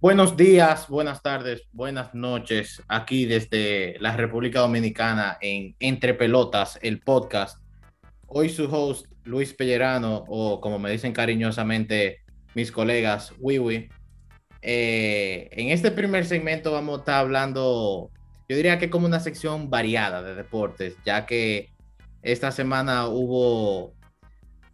Buenos días, buenas tardes, buenas noches, aquí desde la República Dominicana en Entre Pelotas, el podcast. Hoy su host, Luis Pellerano, o como me dicen cariñosamente mis colegas, Wiwi. Eh, en este primer segmento vamos a estar hablando, yo diría que como una sección variada de deportes, ya que esta semana hubo,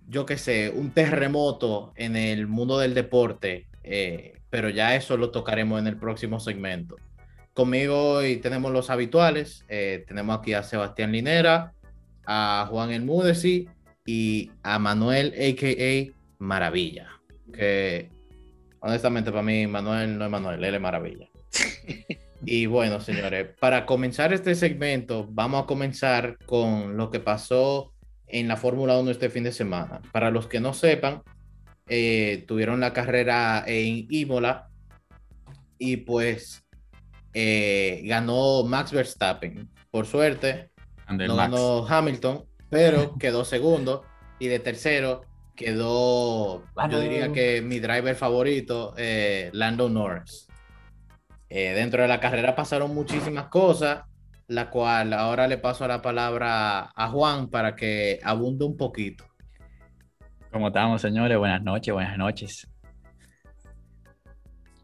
yo qué sé, un terremoto en el mundo del deporte. Eh, pero ya eso lo tocaremos en el próximo segmento. Conmigo hoy tenemos los habituales, eh, tenemos aquí a Sebastián Linera, a Juan El Mudesi y a Manuel, a.k.a. Maravilla, que honestamente para mí Manuel no es Manuel, él es Maravilla. y bueno, señores, para comenzar este segmento, vamos a comenzar con lo que pasó en la Fórmula 1 este fin de semana. Para los que no sepan, eh, tuvieron la carrera en Imola y pues eh, ganó Max Verstappen. Por suerte, no ganó Hamilton, pero quedó segundo y de tercero quedó, yo diría que mi driver favorito, eh, Lando Norris. dentro de la carrera pasaron muchísimas cosas, la cual ahora le paso la palabra a Juan para que abunde un poquito. ¿Cómo estamos, señores? Buenas noches, buenas noches.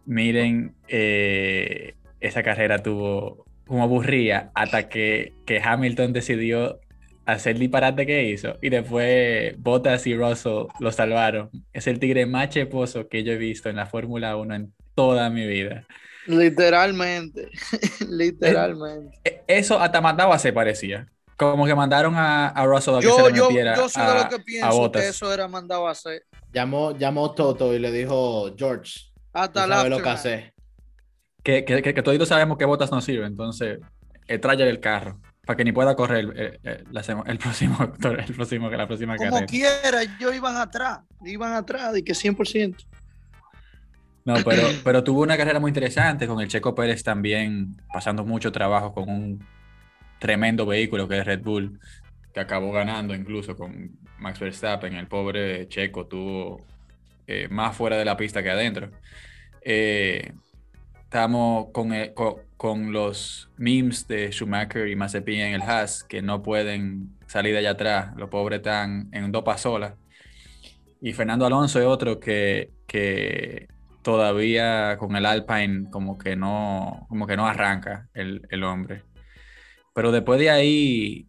Miren, eh, esa carrera tuvo como aburría hasta que, que, Hamilton decidió hacer el disparate que hizo y después Bottas y Russell lo salvaron. Es el tigre más cheposo que yo he visto en la Fórmula 1 en toda mi vida. Literalmente, literalmente. Eh, eso hasta mandaba se parecía. Como que mandaron a, a Russell a que se le metiera yo, yo soy de lo que pienso que eso era mandado a hacer. Llamó, llamó Toto y le dijo, George, Hasta la lo que hace. Que, que, que, todos sabemos que botas no sirve, entonces eh, trae el carro para que ni pueda correr el, el, el próximo, el próximo, la próxima Como carrera. quiera, yo iban atrás, iban atrás, y que 100%. No, pero, pero tuvo una carrera muy interesante con el Checo Pérez también pasando mucho trabajo con un tremendo vehículo que es Red Bull, que acabó ganando incluso con Max Verstappen. El pobre Checo tuvo eh, más fuera de la pista que adentro. Eh, estamos con, con, los memes de Schumacher y Mazepin en el Haas, que no pueden salir de allá atrás. Los pobres están en dos pasolas. Y Fernando Alonso es otro que, que todavía con el Alpine como que no, como que no arranca el, el hombre. Pero después de ahí,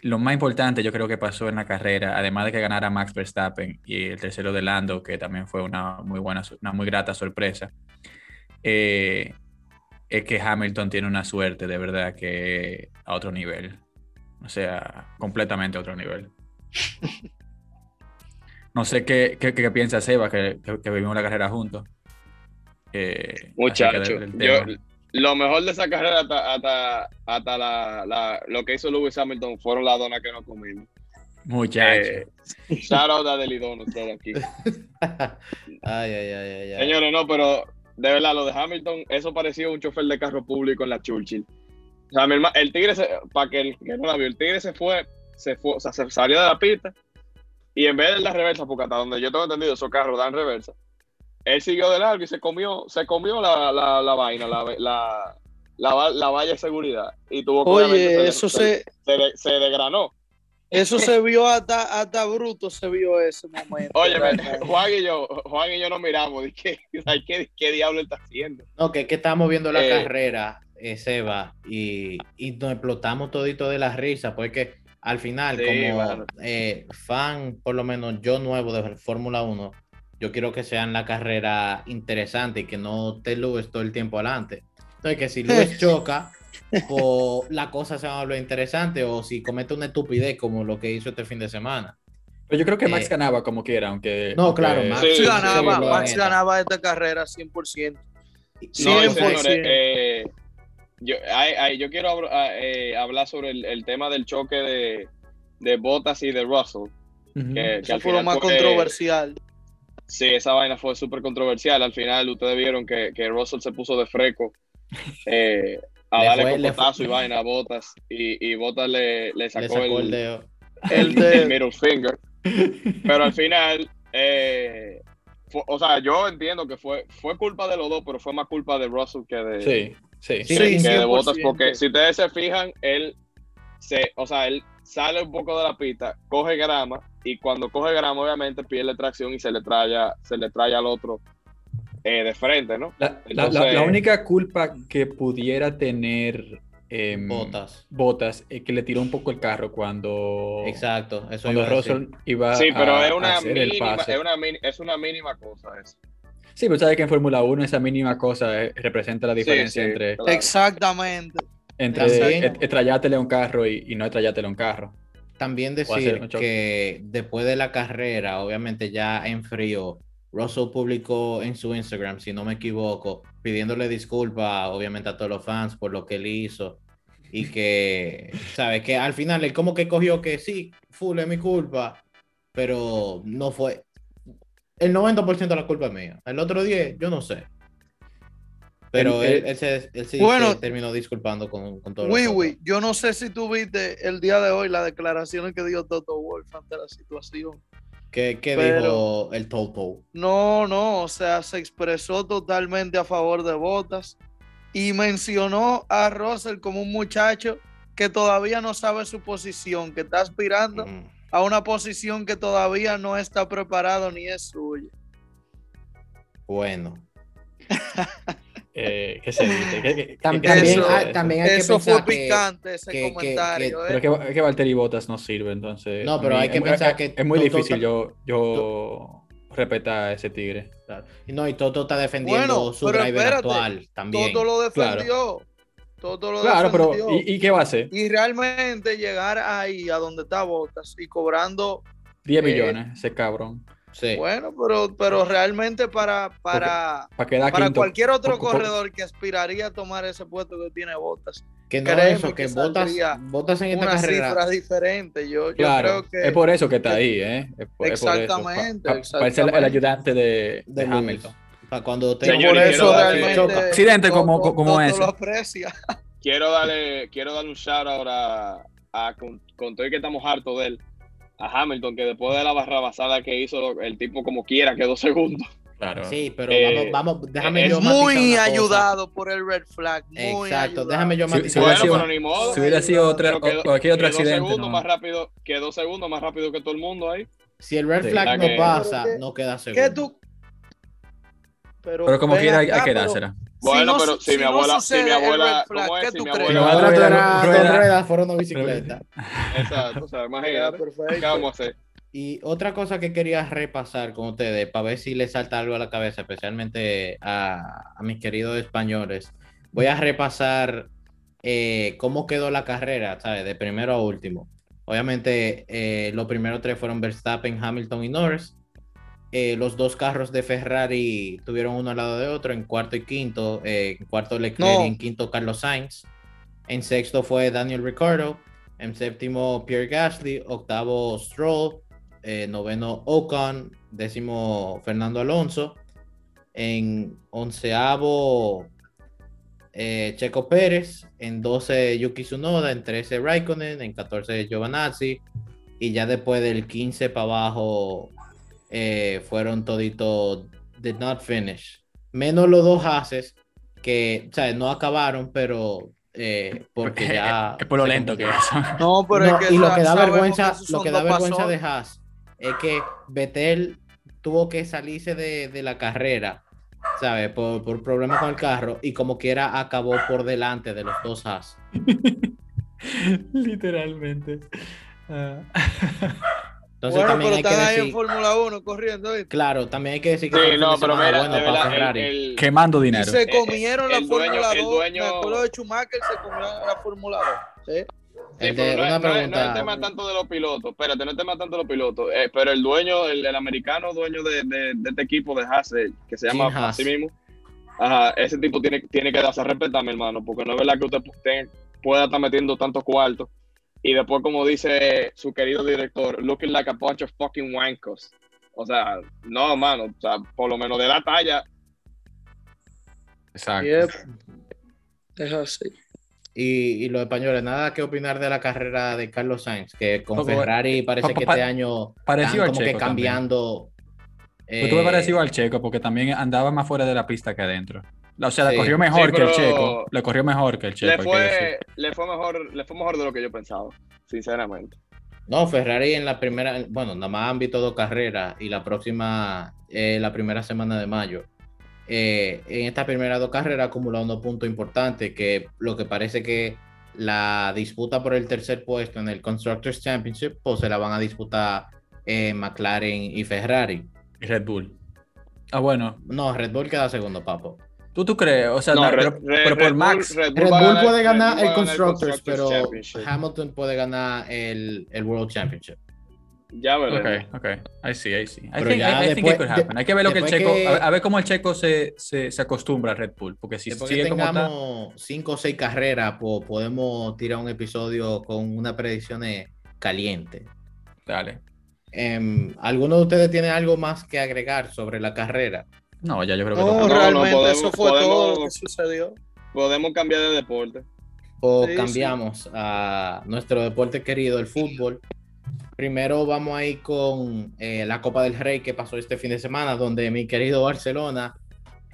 lo más importante yo creo que pasó en la carrera, además de que ganara Max Verstappen y el tercero de Lando, que también fue una muy buena, una muy grata sorpresa, eh, es que Hamilton tiene una suerte de verdad que a otro nivel. O sea, completamente a otro nivel. No sé qué, qué, piensa Seba, que, que, vivimos la carrera juntos. Eh, Muchacho, yo, lo mejor de esa carrera hasta, hasta, la, lo que hizo Lewis Hamilton fueron las donas que nos comimos. Muchachos. Eh, shout out a ustedes aquí. ay, ay, ay, ay, Señores, no, pero de verdad, lo de Hamilton, eso parecía un chofer de carro público en la Churchill. O sea, el tigre, para que el que no la vio, el tigre se fue, se fue, o sea, se salió de la pista y en vez de dar reversa, porque hasta donde yo tengo entendido, esos carros dan reversa, él siguió de largo y se comió, se comió la, la, la vaina, la, la, la, valla de seguridad. Y tuvo que Oye, eso se, se, se, desgranó. Eso se vio hasta, hasta bruto, se vio ese momento. Oye, Juan y yo, Juan y yo nos miramos, ¿qué, qué, qué diablo está haciendo? No, que, que estamos viendo la eh, carrera, eh, Seba, y, y nos explotamos todito de la risa, porque al final, como eh, fan, por lo menos yo nuevo de Fórmula 1, yo quiero que sean la carrera interesante y que no te Luis todo el tiempo adelante. Entonces, que si Luis choca, o la cosa se va a volver interesante, o si comete una estupidez como lo que hizo este fin de semana. Pero yo creo que Max eh, ganaba como quiera, aunque. No, claro, Max, ganaba, Max ganaba esta carrera 100%. 100%. Eh, yo, yo, quiero eh, hablar sobre el, tema del choque de, de Bottas y de Russell. que, fue lo más controversial. Sí, esa vaina fue súper controversial. Al final, ustedes vieron que, que Russell se puso de freco eh, a darle cocotazo y vaina a Botas. Y, y Botas le, le, sacó, el, dedo. El, middle finger. Pero al final, eh, fue- o sea, yo entiendo que fue, fue culpa de los dos, pero fue más culpa de Russell que de, Sí, sí. Sí, que, Sí, que de 100%. Bottas, porque si ustedes se fijan, él se, o sea, él sale un poco de la pista, coge grama, y cuando coge grama, obviamente pierde tracción y se le trae, a- se le trae al otro eh, de frente, ¿no? La, única culpa que pudiera tener em, Botas. Bottas es que le tiró un poco el carro cuando, Exacto, eso cuando iba a. Russell iba Sí, pero a, es a una mínima, pase. es una, es una mínima cosa eso. Sí, pero sabes que en Fórmula 1 esa mínima cosa eh, representa la diferencia sí, entre, claro. Exactamente. entre estrellártele a un carro y, y no estrellártele a un carro. También decir que después de la carrera, obviamente ya en frío, Russell publicó en su Instagram, si no me equivoco, pidiéndole disculpas, obviamente, a todos los fans por lo que él hizo. Y que, ¿sabes? Que al final él como que cogió que sí, full es mi culpa, pero no fue. El 90% de la culpa es mía. El otro 10, yo no sé. Pero él, él se, él sí Bueno. se terminó disculpando con, con todo Wii Wii, yo no sé si tú viste el día de hoy las declaraciones que dio Toto Wolff ante la situación. ¿Qué, qué Pero- dijo el Toto? No, no, o sea, se expresó totalmente a favor de Botas y mencionó a Russell como un muchacho que todavía no sabe su posición, que está aspirando Mm. a una posición que todavía no está preparado ni es suya. Bueno. Eh, ¿Qué se dice? ¿Qué- qué- Tam- qué- también, Eso- hay, también hay que Eso fue pensar que- picante ese que- que- comentario. que- ¿eh? Pero es que, es que Valtteri Bottas no sirve, entonces. No, pero mí hay que es- pensar es- que Es muy Toto- difícil yo, yo respetar a ese tigre. No, y Toto está defendiendo Bueno, su driver espérate, actual también. Todo lo defendió. Todo lo Claro, pero defendió. ¿y, y qué va a hacer? Y realmente llegar ahí a donde está Botas y cobrando, 10 eh, millones, ese cabrón. Sí. bueno, pero, pero realmente para, para, Para cualquier otro Por- por- corredor que aspiraría a tomar ese puesto que tiene Botas, que no créeme eso, que que botas, botas en esta una carrera. cifra diferente. Yo, yo creo que es por eso que está ahí, ¿eh? Es por- es por eso. Exactamente, Pa- pa- Para ser el ayudante de, de. Hamilton. Para cuando te por eso realmente Accidente como- como Toto ese. lo aprecia. Quiero darle, quiero darle un shout ahora a, con, con todo y que estamos hartos de él, a Hamilton, que después de la barrabasada que hizo, el tipo como quiera quedó segundo. Claro. Sí, pero Eh, vamos, vamos, déjame es yo matizar Muy cosa. ayudado por el red flag. Muy Exacto, ayudado. déjame yo Si- matizar si hubiera Bueno, sido- pero ni modo. Si hubiera sido otra, quedó- cualquier otro quedó accidente. segundo ¿no? más rápido, quedó segundo más rápido que todo el mundo ahí. Si el red Sí. flag La no que- pasa, que- no queda seguro. ¿Qué tú? Pero, Pero como quiera hay, que pero Bueno, no pero su- si, mi no abuela, si mi abuela, ¿cómo ¿qué es? Si tú mi? Si No, abuela, otra rueda- era rueda- dos ruedas, fueron dos bicicletas. exacto, o sea, imagínate. ¿qué vamos a hacer? Y otra cosa que quería repasar con ustedes, para ver si les salta algo a la cabeza, especialmente a, a mis queridos españoles. Voy a repasar eh, cómo quedó la carrera, ¿sabes? De primero a último. Obviamente, eh, los primeros tres fueron Verstappen, Hamilton y Norris. Eh, los dos carros de Ferrari tuvieron uno al lado de otro, en cuarto y quinto. eh, en cuarto Leclerc No. y en quinto Carlos Sainz. En sexto fue Daniel Ricciardo. En séptimo Pierre Gasly. Octavo Stroll. eh, noveno Ocon. Décimo Fernando Alonso. En onceavo Checo Pérez. En 12 Yuki Tsunoda. En 13 Raikkonen. En 14 Giovanazzi. Y ya después del 15 para abajo eh, fueron toditos did not finish. Menos los dos haces que, o sea, no acabaron, pero eh, porque ya... Es por lo lento que es. No, pero No, es que y lo que da vergüenza, esos lo que da vergüenza de pasones. Haas es que Vettel tuvo que salirse de, de la carrera, ¿sabes? Por, por problemas con el carro y como quiera acabó por delante de los dos Haas. Literalmente. Ah. Entonces bueno, también pero hay que están ahí en decir, Fórmula 1 corriendo. ¿viste? claro, también hay que decir que Sí, no, pero semana mira, bueno de para verdad, Ferrari. el, el- Quemando Y dinero. se comieron la el dueño- Fórmula el 2. dueño- Me acuerdo de Schumacher, se comió la Fórmula 2. ¿sí? Sí, El pero de- no, una es- no es- no es pregunta. el tema tanto de los pilotos, espérate, no es el tema tanto de los pilotos, eh, pero el dueño, el, el americano dueño de, de- de este equipo de Haas, eh, que se llama Haas. así mismo, ajá, ese tipo tiene, tiene que darse a respetar, mi hermano, porque no es verdad que usted te- pueda estar metiendo tantos cuartos y después, como dice su querido director, looking like a bunch of fucking wankos. O sea, no, hermano, o sea, por lo menos de la talla, Exacto. Yep. Es así. Y, y los españoles, nada que opinar de la carrera de Carlos Sainz, que con Poco- Ferrari parece pa- que pa- este año Parecido como que Checo también. cambiando Pero tuve Eh, parecido al Checo porque también andaba más fuera de la pista que adentro. O sea, le Sí. corrió mejor Sí, que el Checo. Le corrió mejor que el Checo. Le fue, le fue mejor, le fue mejor de lo que yo pensaba, sinceramente. No, Ferrari en la primera, bueno, nada más han visto dos carreras y la próxima, eh, la primera semana de mayo. Eh, en estas primeras dos carreras acumulado unos puntos importantes que lo que parece que la disputa por el tercer puesto en el Constructors Championship, pues se la van a disputar eh, McLaren y Ferrari. Y Red Bull. Ah, bueno. No, Red Bull queda segundo, papo. ¿Tú, tú crees? O sea, No, Red- pero, Red- pero Red por Max. Red Bull puede Red ganar Bull el Constructors, pero. Hamilton puede ganar el, el World Championship. Ya veremos. Ok, ok. Ahí sí, ahí sí. I Pero think, ya I- I think después- it could happen. de- Hay que ver lo que el Checo. que- A, ver- a ver cómo el Checo se, se, se acostumbra a Red Bull. Porque si Después que sigue como está. cinco o seis carreras, pues podemos tirar un episodio con unas predicciones calientes. Dale. Em, ¿Alguno de ustedes tiene algo más que agregar sobre la carrera? No, ya yo creo que No, todo- no, realmente podemos- eso fue todo lo que podemos- sucedió. Podemos cambiar de deporte. O Sí, cambiamos a nuestro deporte querido, el fútbol. Primero vamos a ir con eh, la Copa del Rey que pasó este fin de semana, donde mi querido Barcelona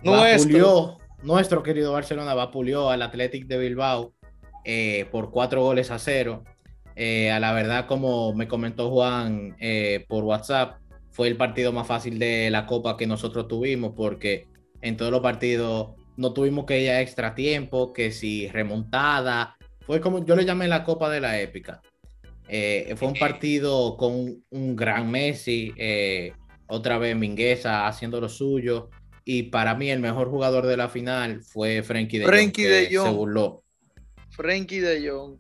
Nuestro. vapuleó, nuestro querido Barcelona vapuleó al Athletic de Bilbao eh, por cuatro goles a cero. Eh, a la verdad, como me comentó Juan eh, por WhatsApp, fue el partido más fácil de la Copa que nosotros tuvimos porque en todos los partidos no tuvimos que ir a extra tiempo, que si remontada, fue como yo le llamé la Copa de la Épica. Eh, fue un partido con un gran Messi, eh, otra vez Mingueza haciendo lo suyo. Y para mí el mejor jugador de la final fue Frenkie de Jong, Frenkie de Jong. se burló. Frankie de Jong.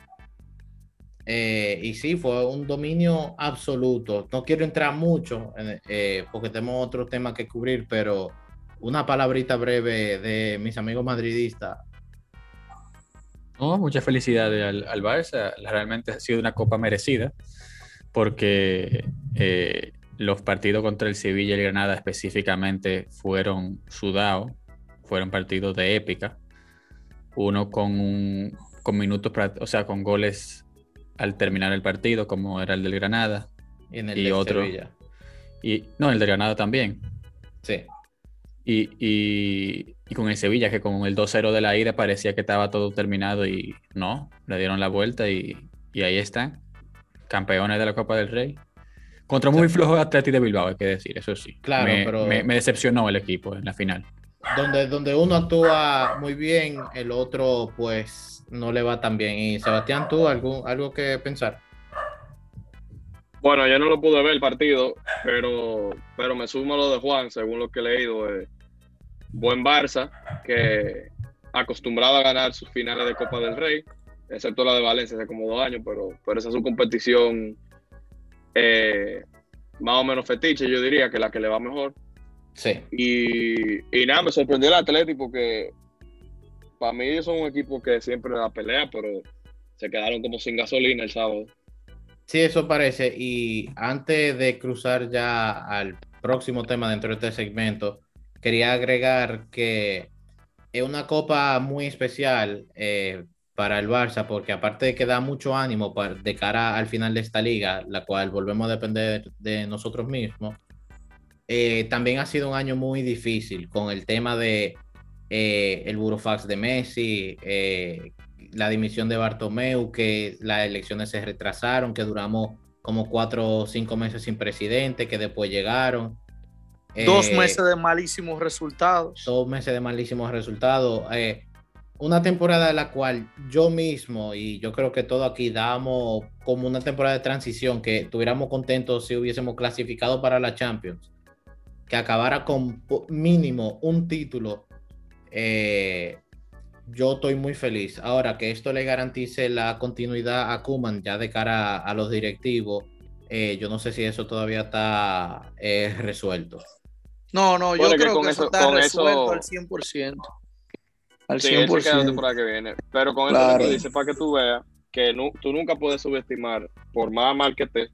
Eh, y sí, fue un dominio absoluto. No quiero entrar mucho eh, porque tenemos otros temas que cubrir, pero una palabrita breve de mis amigos madridistas. No, muchas felicidades al, al Barça. Realmente ha sido una copa merecida porque eh, los partidos contra el Sevilla y el Granada específicamente fueron sudados, fueron partidos de épica. Uno con, un- con minutos, o sea, con goles al terminar el partido, como era el del Granada. Y, en el Y otro. Sevilla. Y no, el del Granada también. Sí. Y, y- y con el Sevilla, que con el 2-0 de la ida parecía que estaba todo terminado y no, le dieron la vuelta y, y ahí están, campeones de la Copa del Rey. Contra muy flojo Atleti de Bilbao, hay que decir, eso sí. Claro, me, pero- me- me decepcionó el equipo en la final. Donde, donde uno actúa muy bien, el otro pues no le va tan bien. Y Sebastián, ¿tú algo, algo que pensar? Bueno, yo no lo pude ver el partido, pero, pero me sumo a lo de Juan, según lo que he leído. eh, buen Barça, que acostumbrado a ganar sus finales de Copa del Rey, excepto la de Valencia hace como dos años, pero, pero esa es su competición eh, más o menos fetiche, yo diría, que la que le va mejor. Sí. Y, y nada, me sorprendió el Atlético porque para mí ellos son un equipo que siempre da pelea, pero se quedaron como sin gasolina el sábado. Sí, eso parece. Y antes de cruzar ya al próximo tema dentro de este segmento, quería agregar que es una copa muy especial eh, para el Barça, porque aparte de que da mucho ánimo para- de cara al final de esta liga, la cual volvemos a depender de nosotros mismos, eh, también ha sido un año muy difícil con el tema de eh, el burofax de Messi, eh, la dimisión de Bartomeu, que las elecciones se retrasaron, que duramos como cuatro o cinco meses sin presidente, que después llegaron. Dos Eh, meses de malísimos resultados. dos meses de malísimos resultados. eh, una temporada en la cual yo mismo y yo creo que todo aquí dábamos como una temporada de transición, que estuviéramos contentos si hubiésemos clasificado para la Champions, que acabara con mínimo un título. eh, yo estoy muy feliz. Ahora que esto le garantice la continuidad a Kuman ya de cara a, los directivos, eh, yo no sé si eso todavía está eh, resuelto. No, no, yo Bueno, que creo con que eso, eso- está con resuelto eso- al 100%. Al Sí, ese queda la 100%. temporada que viene. Pero con Claro. esto que tú dices, para que tú veas que nu- tú nunca puedes subestimar, por más mal que esté,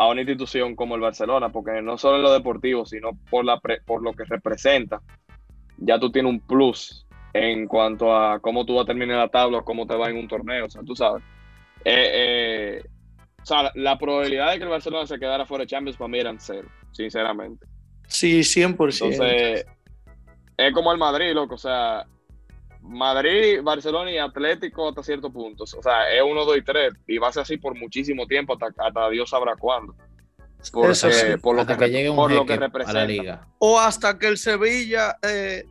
a una institución como el Barcelona, porque no solo en lo deportivo, sino por, la pre- por lo que representa, ya tú tienes un plus en cuanto a cómo tú vas a terminar la tabla o cómo te va en un torneo, o sea, tú sabes. Eh, eh, o sea, la, la probabilidad de que el Barcelona se quedara fuera de Champions para mí eran cero, sinceramente. Sí, 100%. Entonces, es como el Madrid, loco. O sea, Madrid, Barcelona y Atlético hasta ciertos puntos. O sea, es uno, dos y tres. Y va a ser así por muchísimo tiempo, hasta, hasta Dios sabrá cuándo. Porque, Eso sí. por lo Hasta que, que llegue un por lo que a la representa. liga. O hasta que el Sevilla eh,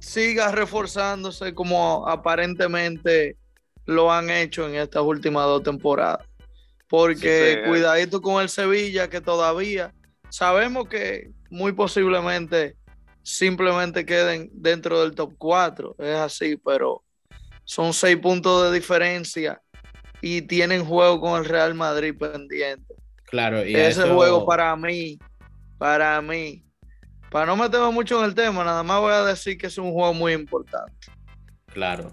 siga reforzándose como aparentemente lo han hecho en estas últimas dos temporadas. Porque Sí, sí. cuidadito con el Sevilla que todavía sabemos que muy posiblemente simplemente queden dentro del top 4. Es así, pero son seis puntos de diferencia y tienen juego con el Real Madrid pendiente. Claro, y Ese eso- juego para mí, para mí, para no meterme mucho en el tema, nada más voy a decir que es un juego muy importante. Claro.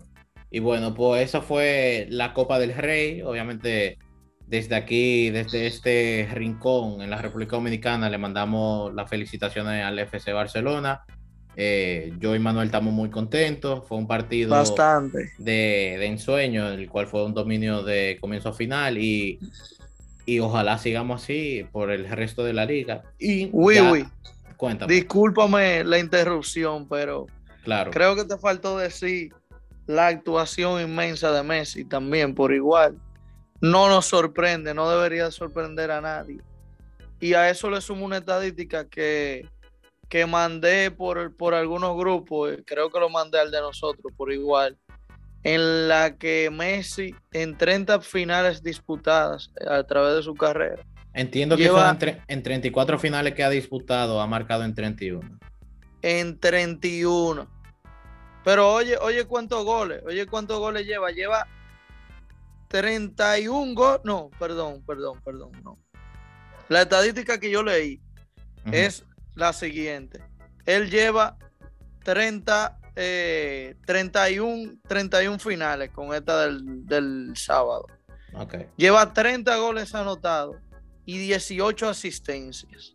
Y bueno, pues esa fue la Copa del Rey. Obviamente, desde aquí, desde este rincón en la República Dominicana, le mandamos las felicitaciones al FC Barcelona. Eh, yo y Manuel estamos muy contentos. Fue un partido Bastante. de, de ensueño, el cual fue un dominio de comienzo a final. Y, y ojalá sigamos así por el resto de la liga. Y Uy, ya- uy, cuéntame. discúlpame la interrupción, pero claro. creo que te faltó decir la actuación inmensa de Messi también por igual. No nos sorprende, no debería sorprender a nadie. Y a eso le sumo una estadística que, que mandé por, por algunos grupos, eh, creo que lo mandé al de nosotros por igual, en la que Messi en 30 finales disputadas eh, a través de su carrera, Entiendo que Lleva- son en, en 34 finales que ha disputado, ha marcado en 31. en 31. Pero oye, oye cuántos goles, oye cuántos goles lleva. Lleva 31 goles. No, perdón, perdón, perdón, no. La estadística que yo leí Ujú. es la siguiente. Él lleva 30, eh, 31, 31 finales con esta del, del sábado. Ok. Lleva 30 goles anotados y 18 asistencias.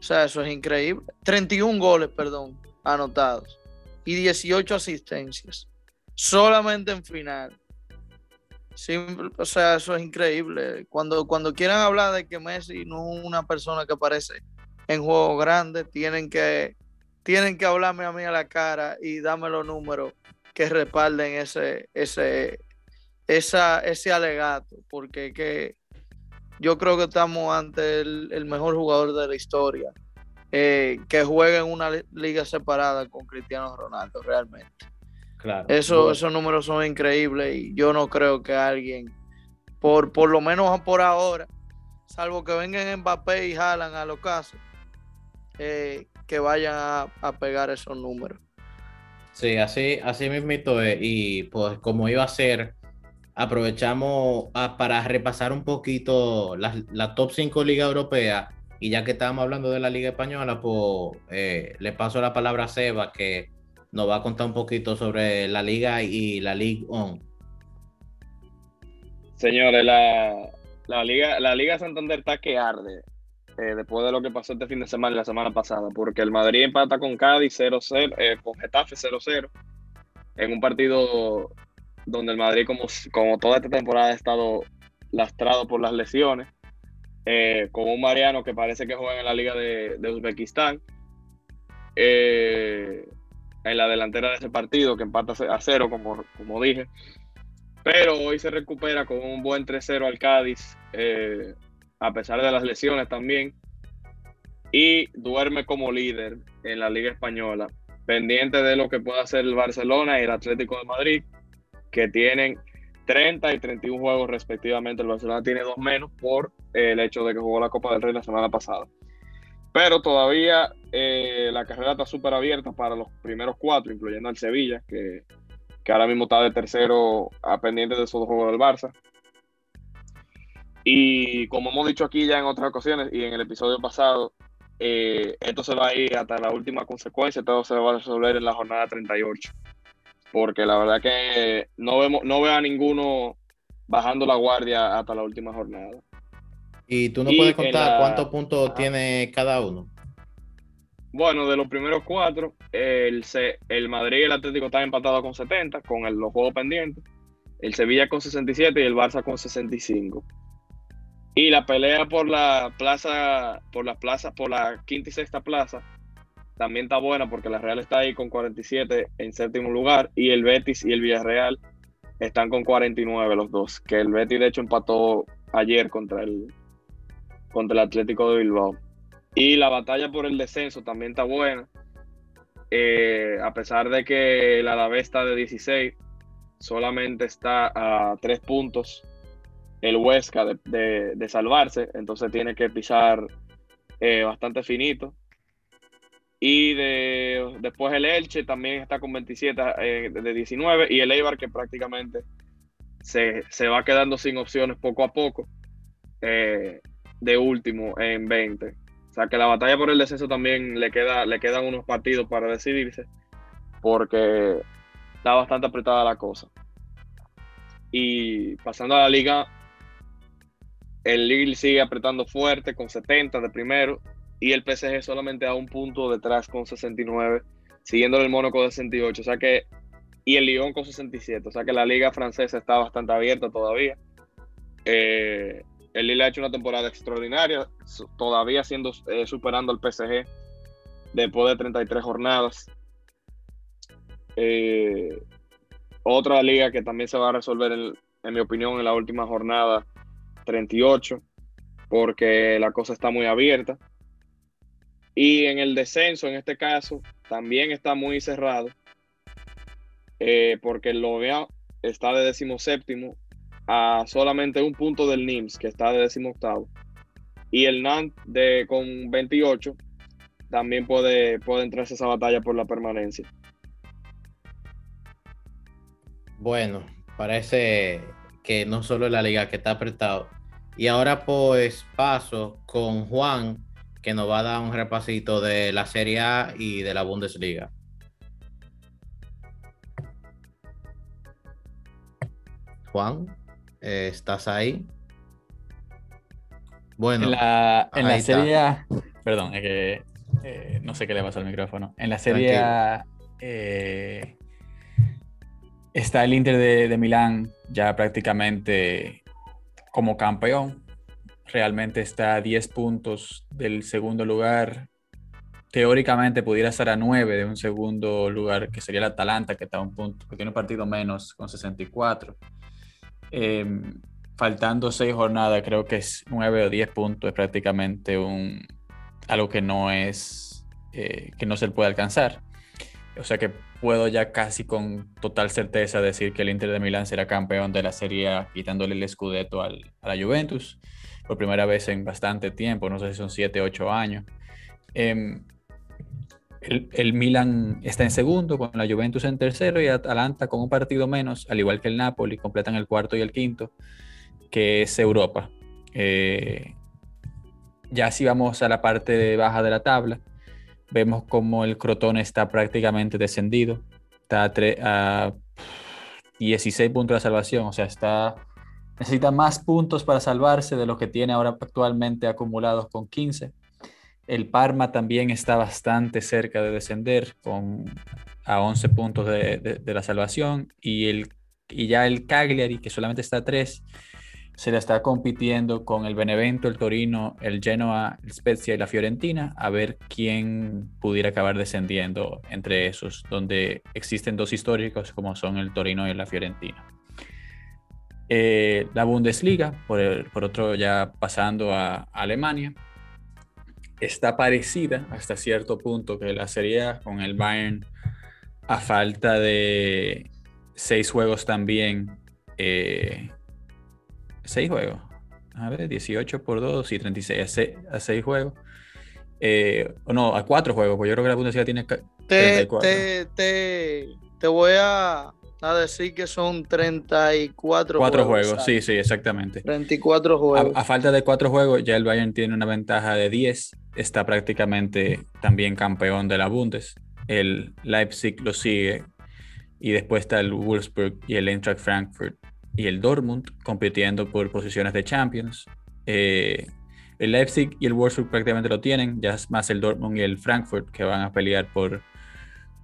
O sea, eso es increíble. 31 goles, perdón, anotados y 18 asistencias. Solamente en final. O sea, eso es increíble. Cuando, cuando quieran hablar de que Messi no es una persona que aparece en juegos grandes, tienen que, tienen que hablarme a mí a la cara y darme los números que respalden ese, ese, esa, ese alegato, porque que yo creo que estamos ante el, mejor jugador de la historia eh, que juega en una li- liga separada con Cristiano Ronaldo, realmente. Claro. Eso, Bueno, esos números son increíbles y yo no creo que alguien, por, por lo menos por ahora, salvo que vengan Mbappé y Haaland a los casos, eh, que vayan a, a pegar esos números. Sí, así, así mismito es. Y pues como iba a ser, aprovechamos ah, para repasar un poquito la, la top 5 liga europea. Y ya que estábamos hablando de la liga española, pues eh, le paso la palabra a Seba, que nos va a contar un poquito sobre la liga y la League On. Señores, la, la Liga la Liga Santander está que arde eh, después de lo que pasó este fin de semana y la semana pasada, porque el Madrid empata con Cádiz 0-0, eh, con Getafe 0-0, en un partido donde el Madrid, como, como toda esta temporada, ha estado lastrado por las lesiones, eh, con un Mariano que parece que juega en la Liga de, de Uzbekistán, en la delantera de ese partido, que empata a cero, como, como dije. Pero hoy se recupera con un buen 3-0 al Cádiz, eh, a pesar de las lesiones también. Y duerme como líder en la Liga Española, pendiente de lo que pueda hacer el Barcelona y el Atlético de Madrid, que tienen 30 y 31 juegos respectivamente. El Barcelona tiene dos menos por eh, el hecho de que jugó la Copa del Rey la semana pasada. Pero todavía eh, la carrera está súper abierta para los primeros cuatro, incluyendo al Sevilla, que, que ahora mismo está de tercero a pendiente de esos dos juegos del Barça. Y como hemos dicho aquí ya en otras ocasiones y en el episodio pasado, eh, esto se va a ir hasta la última consecuencia, todo se va a resolver en la jornada 38. Porque la verdad que no, vemos, no veo a ninguno bajando la guardia hasta la última jornada. Y tú nos Y puedes contar la- cuántos puntos Ajá. tiene cada uno. Bueno, de los primeros cuatro, el, Se- el Madrid y el Atlético están empatados con 70, con el- los juegos pendientes. El Sevilla con 67 y el Barça con 65. Y la pelea por la plaza, por las plazas, por la quinta y sexta plaza, también está buena porque la Real está ahí con 47 en séptimo lugar y el Betis y el Villarreal están con 49 los dos, que el Betis de hecho empató ayer contra el, contra el Atlético de Bilbao. Y la batalla por el descenso también está buena. Eh, a pesar de que el Alavés está de 16, solamente está a 3 puntos el Huesca de, salvarse, entonces tiene que pisar eh, bastante finito. Y de, después el Elche también está con 27 eh, de 19 y el Eibar que prácticamente se, va quedando sin opciones poco a poco de último en 20. Sea que la batalla por el descenso también le, queda, le quedan unos partidos para decidirse porque está bastante apretada la cosa. Y pasando a la liga, el Lille sigue apretando fuerte con 70 de primero y el PSG solamente a un punto detrás con 69, siguiendo el Mónaco de 68, o sea que y el Lyon con 67, o sea que la liga francesa está bastante abierta todavía. Eh, el Lille ha hecho una temporada extraordinaria, todavía siendo eh, superando al PSG después de 33 jornadas. Eh, otra liga que también se va a resolver, en mi opinión, en la última jornada 38, porque la cosa está muy abierta. Y en el descenso, en este caso, también está muy cerrado, eh, porque el Lovea está de séptimo a solamente un punto del NIMS, que está de octavo Y el NANT de, con 28 también puede, puede entrarse esa batalla por la permanencia. Bueno, parece que no solo la liga que está apretado. Y ahora pues paso con Juan que nos va a dar un repasito de la Serie A y de la Bundesliga. Juan, eh, ¿estás ahí? Bueno, en la, en Serie A, perdón, es que eh, no sé qué le pasa al micrófono. En la Serie eh, está el Inter de, de Milán ya prácticamente como campeón realmente está a 10 puntos del segundo lugar. Teóricamente pudiera estar a 9 de un segundo lugar, que sería el Atalanta, que está a un punto, que tiene un partido menos con 64. Em, faltando 6 jornadas, creo que es 9 o 10 puntos, es prácticamente un, algo que no es, eh, que no se puede alcanzar. O sea que puedo ya casi con total certeza decir que el Inter de Milán será campeón de la Serie quitándole el Scudetto al, a la Juventus por primera vez en bastante tiempo, no sé si son 7, 8 años. Em, el, Milan está en segundo, con la Juventus en tercero y Atalanta con un partido menos, al igual que el Napoli, completan el cuarto y el quinto, que es Europa. Eh, ya si vamos a la parte de baja de la tabla, vemos como el Crotone está prácticamente descendido, está a, a 16 puntos de salvación, o sea, está necesita más puntos para salvarse de lo que tiene ahora actualmente acumulados con 15. El Parma también está bastante cerca de descender con a 11 puntos de, la salvación y, el, y ya el Cagliari, que solamente está a 3, se le está compitiendo con el Benevento, el Torino, el Genoa, el Spezia y la Fiorentina a ver quién pudiera acabar descendiendo entre esos, donde existen dos históricos como son el Torino y la Fiorentina. Eh, la Bundesliga, por, por, otro ya pasando a, Alemania, está parecida hasta cierto punto que la Serie con el Bayern a falta de seis juegos también. Eh, seis juegos. A ver, 18 por 2 y 36 a seis, juegos. Eh, o no, a cuatro juegos, pues yo creo que la Bundesliga tiene te, te, te voy a, a decir que son 34 Cuatro juegos. sí, sí, exactamente. 34 juegos. A, falta de cuatro juegos, ya el Bayern tiene una ventaja de 10. Está prácticamente también campeón de la Bundes. El Leipzig lo sigue. Y después está el Wolfsburg y el Eintracht Frankfurt y el Dortmund compitiendo por posiciones de Champions. Eh, el Leipzig y el Wolfsburg prácticamente lo tienen, ya es más el Dortmund y el Frankfurt que van a pelear por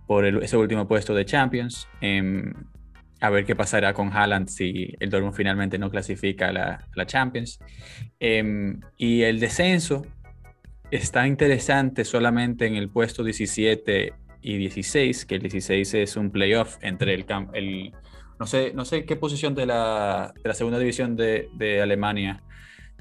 por ese último puesto de Champions. Em, a ver qué pasará con Haaland si el Dortmund finalmente no clasifica a la, Champions. Em, y el descenso está interesante solamente en el puesto 17 y 16, que el 16 es un playoff entre el, el no sé, no sé qué posición de la, segunda división de, Alemania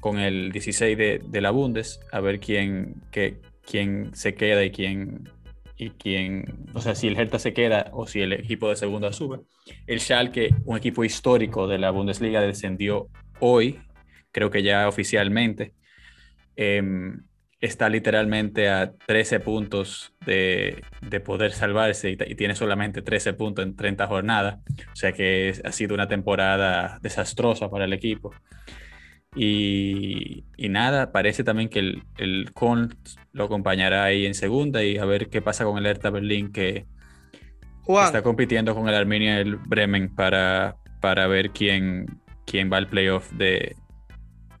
con el 16 de, de la Bundes, a ver quién, qué, quién se queda y quién, y quién, o sea, si el Hertha se queda o si el equipo de segunda sube. El Schalke, un equipo histórico de la Bundesliga, descendió hoy, creo que ya oficialmente. Eh, está literalmente a 13 puntos de, poder salvarse y, tiene solamente 13 puntos en 30 jornadas. O sea que ha sido una temporada desastrosa para el equipo. Y, nada, parece también que el, el lo acompañará ahí en segunda y a ver qué pasa con el Hertha Berlín que está compitiendo con el Arminia y el Bremen para, para ver quién, quién va al playoff de,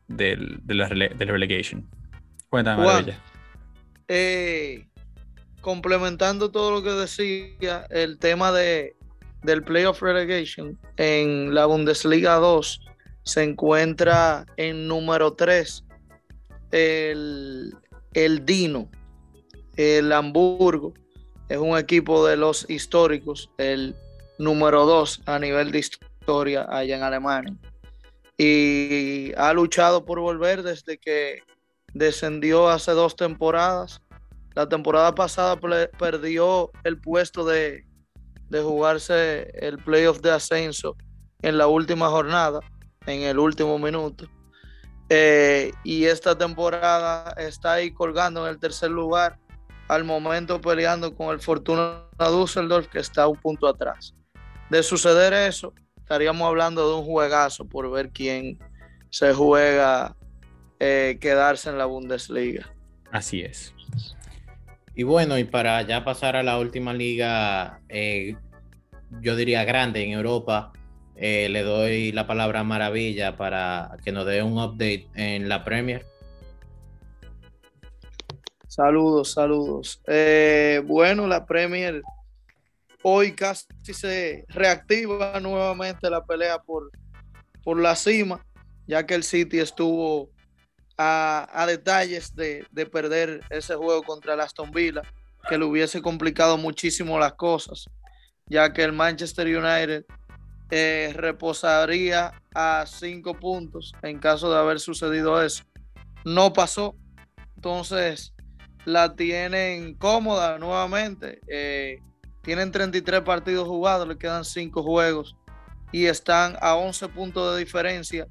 de, la, de la relegation. Cuéntame, eh, complementando todo lo que decía, el tema de, del Playoff Relegation en la Bundesliga 2 se encuentra en número 3 el, el Dino, el Hamburgo, es un equipo de los históricos, el número 2 a nivel de historia allá en Alemania. Y ha luchado por volver desde que descendió hace dos temporadas. La temporada pasada perdió el puesto de, jugarse el playoff de ascenso en la última jornada, en el último minuto. Eh, y esta temporada está ahí colgando en el tercer lugar, al momento peleando con el Fortuna Düsseldorf, que está un punto atrás. De suceder eso, estaríamos hablando de un juegazo por ver quién se juega eh, quedarse en la Bundesliga. Así es. Y bueno, y para ya pasar a la última liga, eh, yo diría grande en Europa, eh, le doy la palabra Maravilla para que nos dé un update en la Premier. Saludos, saludos. bueno, la Premier hoy casi se reactiva nuevamente la pelea por, por la cima, ya que el City estuvo a, detalles de, perder ese juego contra el Aston Villa, que le hubiese complicado muchísimo las cosas, ya que el Manchester United eh, reposaría a cinco puntos en caso de haber sucedido eso. No pasó, entonces la tienen cómoda nuevamente. Eh, tienen 33 partidos jugados, le quedan cinco juegos y están a 11 puntos de diferencia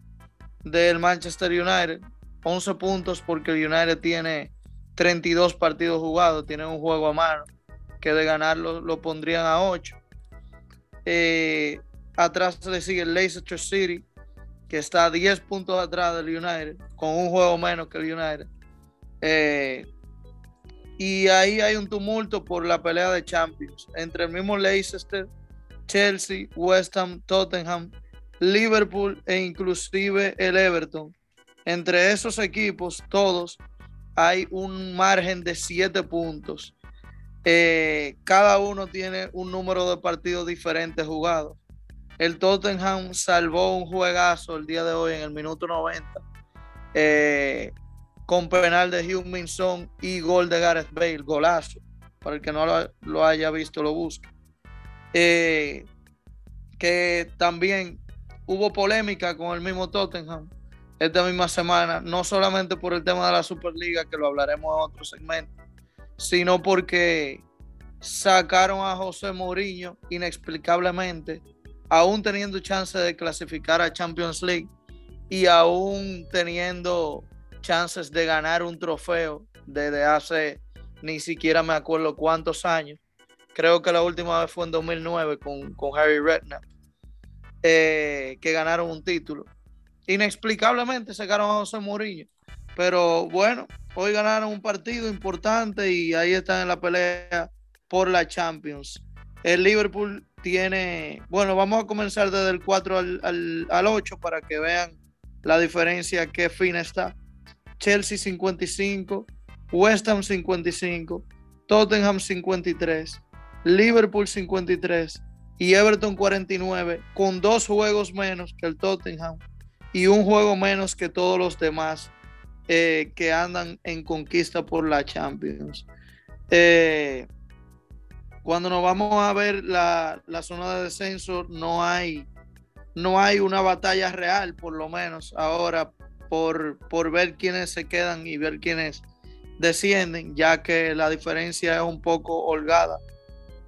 del Manchester United. 11 puntos porque el United tiene 32 partidos jugados, tiene un juego a mano, que de ganarlo lo pondrían a 8. Eh, atrás le sigue el Leicester City, que está a 10 puntos atrás del United, con un juego menos que el United. Eh, y ahí hay un tumulto por la pelea de Champions entre el mismo Leicester, Chelsea, West Ham, Tottenham, Liverpool e inclusive el Everton entre esos equipos, todos, hay un margen de siete puntos. Eh, cada uno tiene un número de partidos diferentes jugados. El Tottenham salvó un juegazo el día de hoy en el minuto 90 eh, con penal de Hugh Minson y gol de Gareth Bale, golazo. Para el que no lo, haya visto, lo busque. Eh, que también hubo polémica con el mismo Tottenham esta misma semana, no solamente por el tema de la Superliga, que lo hablaremos en otro segmento, sino porque sacaron a José Mourinho inexplicablemente, aún teniendo chance de clasificar a Champions League y aún teniendo chances de ganar un trofeo desde hace ni siquiera me acuerdo cuántos años. Creo que la última vez fue en 2009 con, con Harry Redknapp, eh, que ganaron un título inexplicablemente sacaron a José Mourinho. Pero bueno, hoy ganaron un partido importante y ahí están en la pelea por la Champions. El Liverpool tiene, bueno, vamos a comenzar desde el 4 al, 8 para que vean la diferencia, qué fin está. Chelsea 55, West Ham 55, Tottenham 53, Liverpool 53, y Everton 49, con dos juegos menos que el Tottenham y un juego menos que todos los demás eh, que andan en conquista por la Champions. Eh, cuando nos vamos a ver la, zona de descenso, no hay, no hay una batalla real, por lo menos ahora, por, por ver quiénes se quedan y ver quiénes descienden, ya que la diferencia es un poco holgada.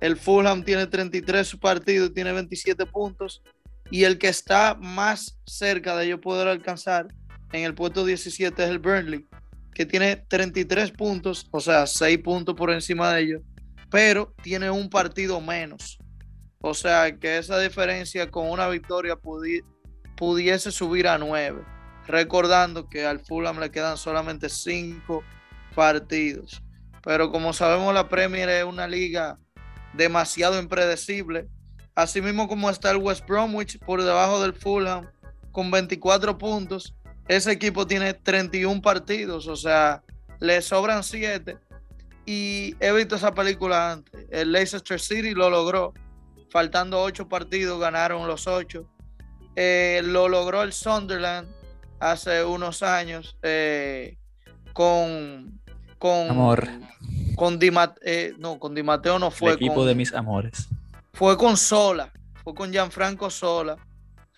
El Fulham tiene 33 partidos, tiene 27 puntos, y el que está más cerca de ellos poder alcanzar en el puesto 17 es el Burnley, que tiene 33 puntos, o sea, 6 puntos por encima de ellos, pero tiene un partido menos. O sea, que esa diferencia con una victoria pudiese subir a 9. Recordando que al Fulham le quedan solamente 5 partidos. Pero como sabemos, la Premier es una liga demasiado impredecible. Asimismo como está el West Bromwich por debajo del Fulham con 24 puntos. Ese equipo tiene 31 partidos, o sea, le sobran 7 y he visto esa película antes. El Leicester City lo logró. Faltando ocho partidos, ganaron los ocho. Eh, lo logró el Sunderland hace unos años eh, con, con. Amor. Con Di eh, no, con Di Mateo no fue. El equipo de mis amores. Fue con Sola. Fue con Gianfranco Sola.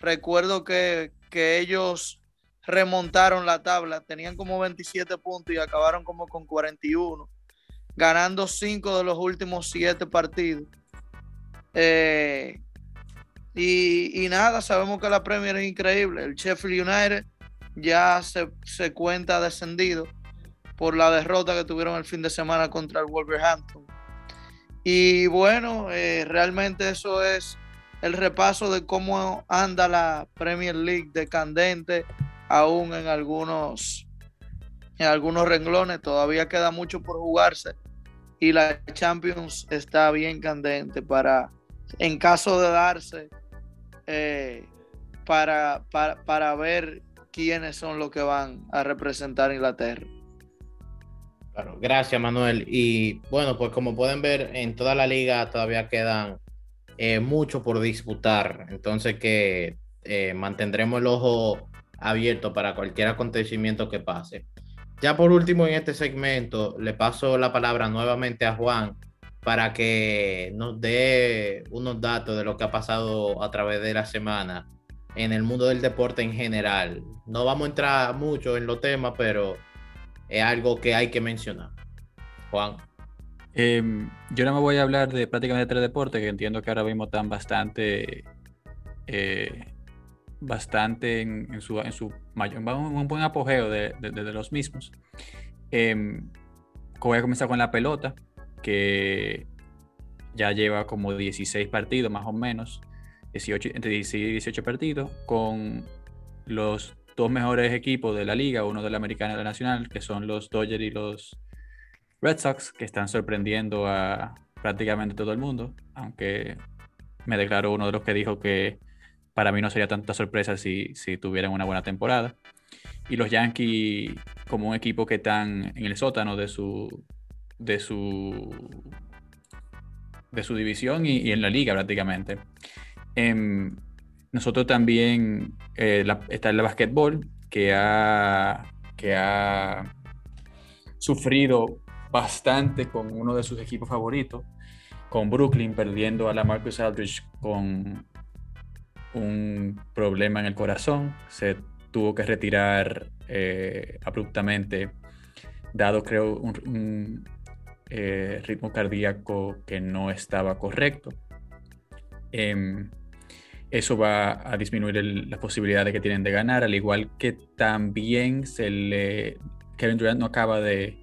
Recuerdo que, que ellos remontaron la tabla. Tenían como 27 puntos y acabaron como con 41 ganando cinco de los últimos siete partidos. Eh, y, nada, sabemos que la Premier es increíble. El Sheffield United ya se, cuenta descendido por la derrota que tuvieron el fin de semana contra el Wolverhampton. Y bueno, eh, realmente eso es el repaso de cómo anda la Premier League de candente, aún en algunos, en algunos renglones. Todavía queda mucho por jugarse y la Champions está bien candente para, en caso de darse, eh, para, para, ver quiénes son los que van a representar Inglaterra. Claro, gracias Manuel. Y bueno, pues como pueden ver, en toda la liga todavía quedan eh, mucho por disputar. Entonces que eh, mantendremos el ojo abierto para cualquier acontecimiento que pase. Ya por último en este segmento le paso la palabra nuevamente a Juan para que nos dé unos datos de lo que ha pasado a través de la semana en el mundo del deporte en general. No vamos a entrar mucho en los temas, pero es algo que hay que mencionar. Juan. Em, yo no me voy a hablar de prácticamente tres deportes que entiendo que ahora mismo están bastante eh, bastante en, su, en su mayor, un buen apogeo de, los mismos. Eh, voy a comenzar con la pelota, que ya lleva como 16 partidos más o menos, 18, entre 16 y 18 partidos, con los dos mejores equipos de la liga, uno de la americana y la nacional, que son los Dodgers y los Red Sox, que están sorprendiendo a prácticamente todo el mundo, aunque me declaro uno de los que dijo que para mí no sería tanta sorpresa si, si tuvieran una buena temporada. Y los Yankees como un equipo que están en el sótano de su de su de su división y, en la liga prácticamente. Em, nosotros también eh, está el básquetbol que ha, que ha sufrido bastante con uno de sus equipos favoritos, con Brooklyn perdiendo a la Marcus Aldridge con un problema en el corazón, se tuvo que retirar eh, abruptamente, dado creo un, eh, ritmo cardíaco que no estaba correcto. Em, eso va a disminuir la posibilidad de que tienen de ganar, al igual que también se le, Kevin Durant no acaba de,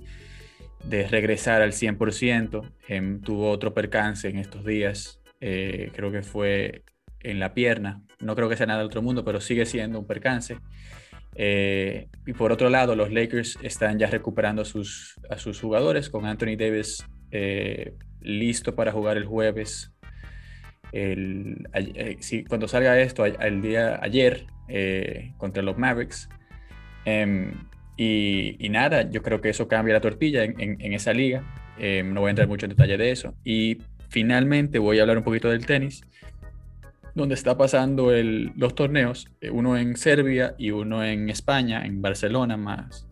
de regresar al 100%, em, tuvo otro percance en estos días, eh, creo que fue en la pierna. No creo que sea nada del otro mundo, pero sigue siendo un percance. Eh, y por otro lado, los Lakers están ya recuperando a sus, a sus jugadores, con Anthony Davis eh, listo para jugar el jueves. Eh, cuando salga esto, el día ayer contra los Mavericks. Em, y, nada, yo creo que eso cambia la tortilla en, en esa liga. Em, no voy a entrar mucho en detalle de eso. Y finalmente voy a hablar un poquito del tenis donde está pasando el, los torneos, eh, uno en Serbia y uno en España, en Barcelona más,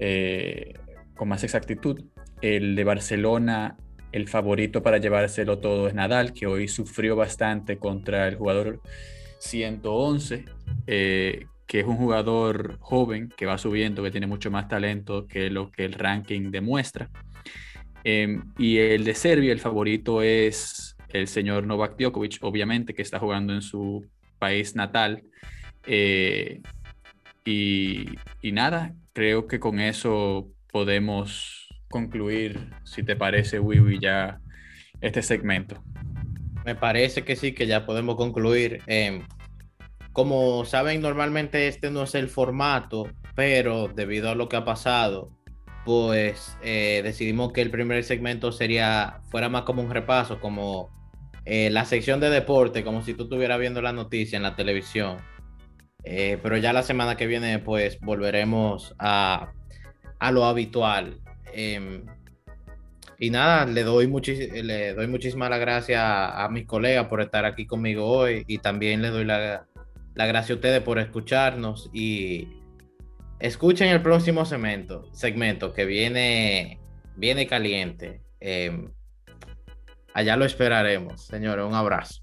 eh, con más exactitud. El de Barcelona, el favorito para llevárselo todo es Nadal, que hoy sufrió bastante contra el jugador 111, eh, que es un jugador joven que va subiendo, que tiene mucho más talento que lo que el ranking demuestra. Em, y el de Serbia, el favorito es el señor Novak Djokovic, obviamente, que está jugando en su país natal. Eh, y, nada, creo que con eso podemos concluir, si te parece, Wiwi, ya este segmento. Me parece que sí, que ya podemos concluir. Em, como saben, normalmente este no es el formato, pero debido a lo que ha pasado, pues eh, decidimos que el primer segmento sería, fuera más como un repaso, como eh, la sección de deporte, como si tú estuvieras viendo la noticia en la televisión. Eh, pero ya la semana que viene, pues volveremos a, lo habitual. Em, y nada, le doy, le doy muchísimas gracias a, mis colegas por estar aquí conmigo hoy y también le doy la, la gracia a ustedes por escucharnos y escuchen el próximo segmento, segmento que viene, viene caliente. Em, Allá lo esperaremos, señores. Un abrazo.